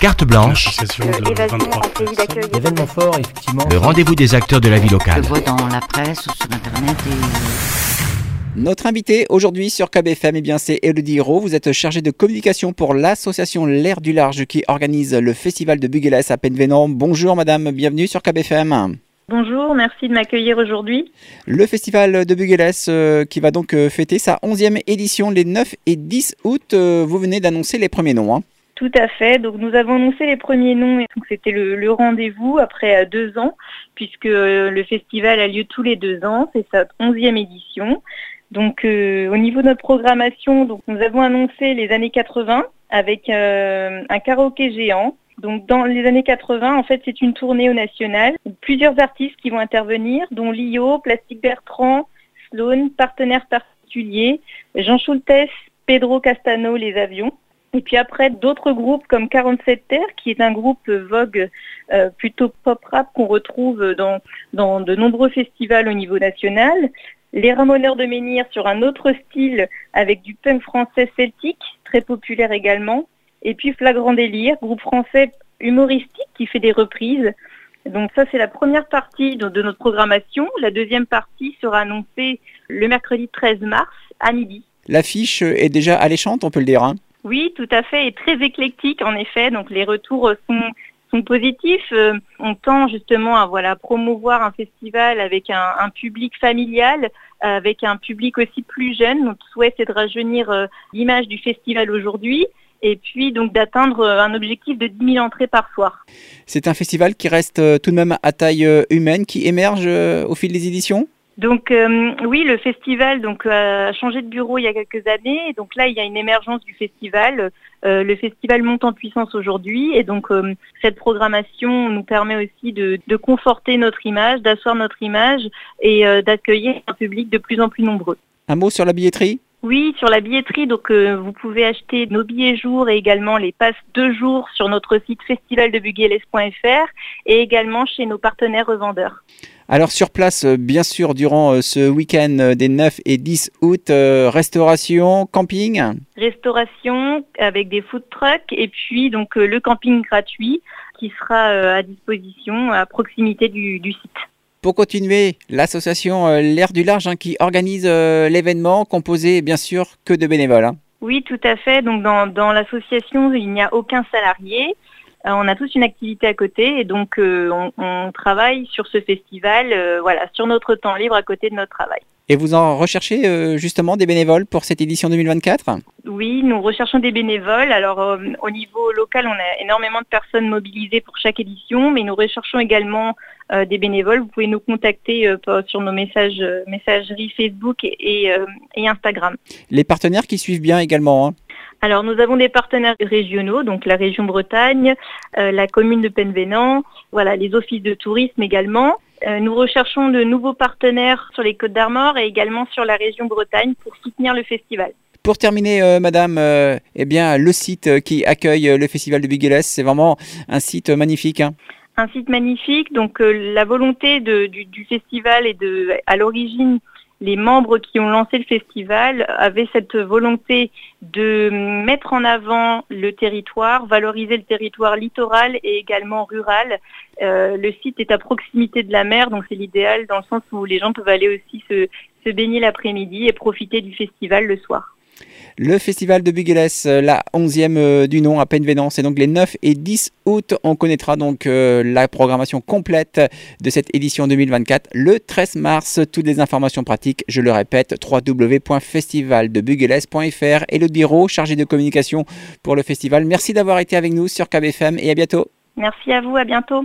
Carte blanche, L'association de évasion 23 en pays d'accueil. personnes. Événement fort, effectivement. le rendez-vous des acteurs de la vie Je locale. le vois dans la presse ou sur internet et Notre invité aujourd'hui sur KBFM, eh bien, c'est Elodie Hiro. Vous êtes chargée de communication pour l'association L'air du Large qui organise le festival de Bugueles à Penvenant. Bonjour madame, bienvenue sur KBFM. Bonjour, merci de m'accueillir aujourd'hui. Le festival de Bugueles euh, qui va donc euh, fêter sa 11e édition les 9 et 10 août. Euh, vous venez d'annoncer les premiers noms. hein. Tout à fait. Donc nous avons annoncé les premiers noms et donc c'était le, le rendez-vous après deux ans, puisque le festival a lieu tous les deux ans. C'est sa onzième édition. Donc au niveau de notre programmation, donc nous avons annoncé les années 80 avec un karaoké géant. Donc dans les années 80, en fait, c'est une tournée au national. Plusieurs artistes qui vont intervenir, dont Lio, Plastique Bertrand, Sloan, partenaires particuliers, Jean Schultes, Pedro Castano, Les Avions. Et puis après, d'autres groupes comme 47 Terre, qui est un groupe Vogue euh, plutôt pop-rap qu'on retrouve dans, dans de nombreux festivals au niveau national. Les Ramoneurs de Menhir sur un autre style avec du punk français celtique, très populaire également. Et puis Flagrant Délire, groupe français humoristique qui fait des reprises. Donc ça, c'est la première partie de, de notre programmation. La deuxième partie sera annoncée le mercredi 13 mars à midi. L'affiche est déjà alléchante, on peut le dire. hein. Oui, tout à fait, et très éclectique en effet. Donc les retours sont, sont positifs. Euh, on tend justement à voilà promouvoir un festival avec un, un public familial, avec un public aussi plus jeune. Notre souhait c'est de rajeunir euh, l'image du festival aujourd'hui. Et puis donc d'atteindre euh, un objectif de 10 000 entrées par soir. C'est un festival qui reste euh, tout de même à taille euh, humaine, qui émerge au fil des éditions? Donc euh, oui, le festival donc a changé de bureau il y a quelques années. Donc là, il y a une émergence du festival. Euh, le festival monte en puissance aujourd'hui et donc euh, cette programmation nous permet aussi de, de conforter notre image, d'asseoir notre image et d'accueillir un public de plus en plus nombreux. Un mot sur la billetterie? Oui, sur la billetterie, donc euh, vous pouvez acheter nos billets jours et également les passes deux jours sur notre site festivaldebugueles.fr et également chez nos partenaires revendeurs. Alors sur place, euh, bien sûr, durant euh, ce week-end des 9 et 10 août, euh, restauration, camping? restauration avec des food trucks et puis donc euh, le camping gratuit qui sera à disposition à proximité du, du site. Pour continuer, l'association euh, L'air du Large hein, qui organise euh, l'événement, composé bien sûr que de bénévoles. hein. Oui, tout à fait. Donc dans, dans l'association, il n'y a aucun salarié. Euh, on a tous une activité à côté et donc euh, on, on travaille sur ce festival, euh, voilà, sur notre temps libre à côté de notre travail. Et vous en recherchez euh, justement des bénévoles pour cette édition 2024 Oui, nous recherchons des bénévoles. Alors euh, au niveau local, on a énormément de personnes mobilisées pour chaque édition, mais nous recherchons également euh, des bénévoles. Vous pouvez nous contacter sur nos messages, messageries Facebook et, et, et Instagram. Les partenaires qui suivent bien également. hein. Alors nous avons des partenaires régionaux, donc la région Bretagne, euh, la commune de Penvenant, voilà, les offices de tourisme également. Euh, nous recherchons de nouveaux partenaires sur les Côtes d'Armor et également sur la région Bretagne pour soutenir le festival. Pour terminer, euh, madame, eh bien, le site qui accueille le festival de Bugueles, c'est vraiment un site magnifique. hein. un site magnifique. Donc euh, la volonté de- du, du festival et de, à l'origine, les membres qui ont lancé le festival avaient cette volonté de mettre en avant le territoire, valoriser le territoire littoral et également rural. Euh, le site est à proximité de la mer, donc c'est l'idéal dans le sens où les gens peuvent aller aussi se, se baigner l'après-midi et profiter du festival le soir. Le festival de Bugueles, euh, la 11e euh, du nom à Penvenant, c'est donc les 9 et 10 août. On connaîtra donc euh, la programmation complète de cette édition 2024 le 13 mars. Toutes les informations pratiques, je le répète, www.festivaldebugueles.fr et le bureau chargé de communication pour le festival. Merci d'avoir été avec nous sur KBFM et à bientôt. Merci à vous, à bientôt.